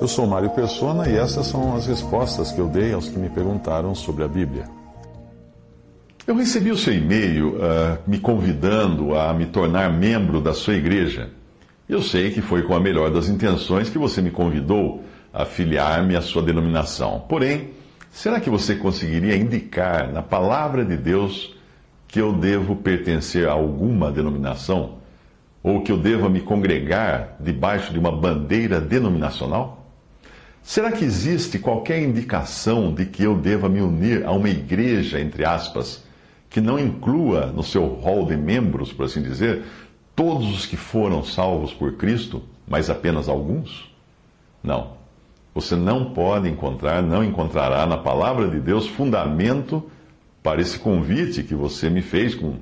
Eu sou Mário Persona e essas são as respostas que eu dei aos que me perguntaram sobre a Bíblia. Eu recebi o seu e-mail uh, me convidando a me tornar membro da sua igreja. Eu sei que foi com a melhor das intenções que você me convidou a filiar-me à sua denominação. Porém, será que você conseguiria indicar na palavra de Deus que eu devo pertencer a alguma denominação? Ou que eu deva me congregar debaixo de uma bandeira denominacional? Será que existe qualquer indicação de que eu deva me unir a uma igreja, entre aspas, que não inclua no seu rol de membros, por assim dizer, todos os que foram salvos por Cristo, mas apenas alguns? Não. Você não pode encontrar, não encontrará na palavra de Deus fundamento para esse convite que você me fez com,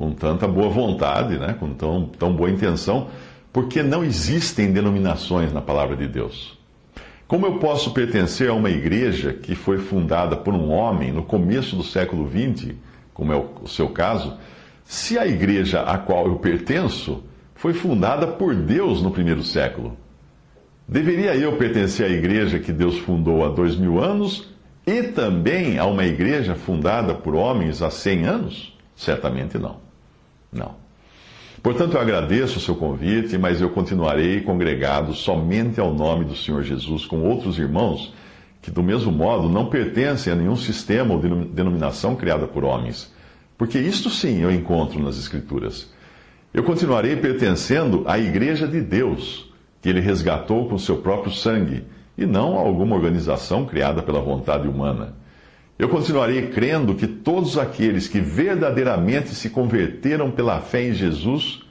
com tanta boa vontade, né? com tão, tão boa intenção, porque não existem denominações na palavra de Deus. Como eu posso pertencer a uma igreja que foi fundada por um homem no começo do século XX, como é o seu caso, se a igreja a qual eu pertenço foi fundada por Deus no primeiro século? Deveria eu pertencer à igreja que Deus fundou há dois mil anos e também a uma igreja fundada por homens há cem anos? Certamente não. Não. Portanto, eu agradeço o seu convite, mas eu continuarei congregado somente ao nome do Senhor Jesus com outros irmãos que, do mesmo modo, não pertencem a nenhum sistema ou denominação criada por homens. Porque isto sim eu encontro nas Escrituras. Eu continuarei pertencendo à Igreja de Deus que ele resgatou com seu próprio sangue, e não a alguma organização criada pela vontade humana. Eu continuarei crendo que todos aqueles que verdadeiramente se converteram pela fé em Jesus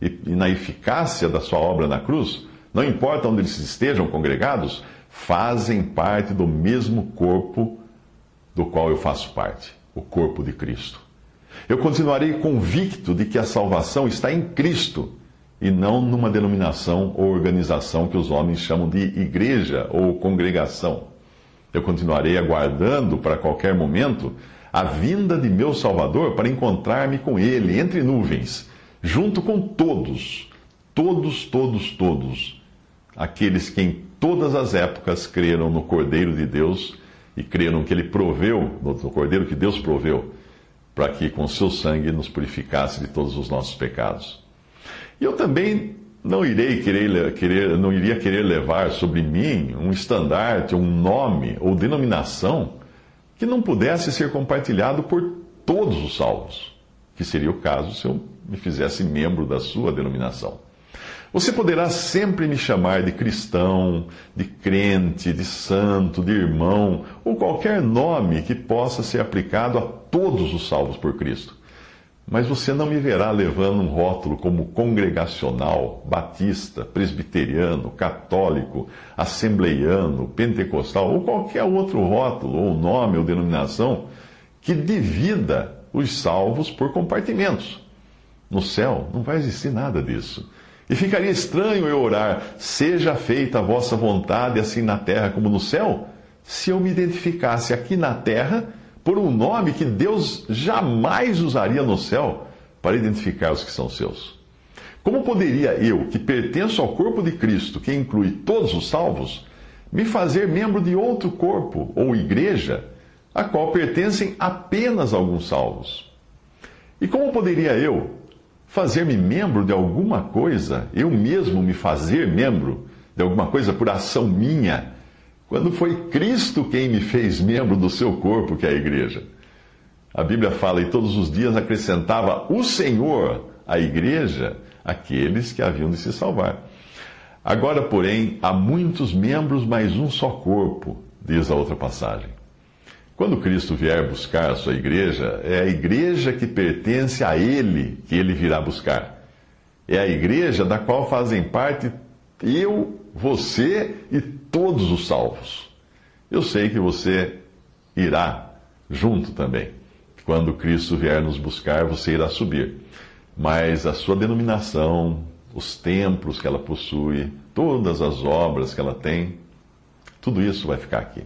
e, na eficácia da sua obra na cruz, não importa onde eles estejam congregados, fazem parte do mesmo corpo do qual eu faço parte, o corpo de Cristo. Eu continuarei convicto de que a salvação está em Cristo e não numa denominação ou organização que os homens chamam de igreja ou congregação. Eu continuarei aguardando para qualquer momento a vinda de meu Salvador para encontrar-me com Ele entre nuvens, junto com todos, todos, todos, todos, aqueles que em todas as épocas creram no Cordeiro de Deus e creram que Ele proveu, no Cordeiro que Deus proveu, para que com seu sangue nos purificasse de todos os nossos pecados. E eu também não irei querer, querer, não iria querer levar sobre mim um estandarte, um nome ou denominação que não pudesse ser compartilhado por todos os salvos, que seria o caso se eu me fizesse membro da sua denominação. Você poderá sempre me chamar de cristão, de crente, de santo, de irmão, ou qualquer nome que possa ser aplicado a todos os salvos por Cristo. Mas você não me verá levando um rótulo como congregacional, batista, presbiteriano, católico, assembleiano, pentecostal ou qualquer outro rótulo, ou nome ou denominação que divida os salvos por compartimentos. No céu não vai existir nada disso. E ficaria estranho eu orar, seja feita a vossa vontade, assim na terra como no céu, se eu me identificasse aqui na terra por um nome que Deus jamais usaria no céu para identificar os que são seus. Como poderia eu, que pertenço ao corpo de Cristo, que inclui todos os salvos, me fazer membro de outro corpo ou igreja, a qual pertencem apenas alguns salvos? E como poderia eu fazer-me membro de alguma coisa, eu mesmo me fazer membro de alguma coisa por ação minha? Quando foi Cristo quem me fez membro do seu corpo, que é a igreja. A Bíblia fala, e todos os dias acrescentava o Senhor à igreja aqueles que haviam de se salvar. Agora, porém, há muitos membros, mas um só corpo, diz a outra passagem. Quando Cristo vier buscar a sua igreja, é a igreja que pertence a Ele que Ele virá buscar. É a igreja da qual fazem parte eu, você e todos os salvos. Eu sei que você irá junto também. Quando Cristo vier nos buscar, você irá subir. Mas a sua denominação, os templos que ela possui, todas as obras que ela tem, tudo isso vai ficar aqui.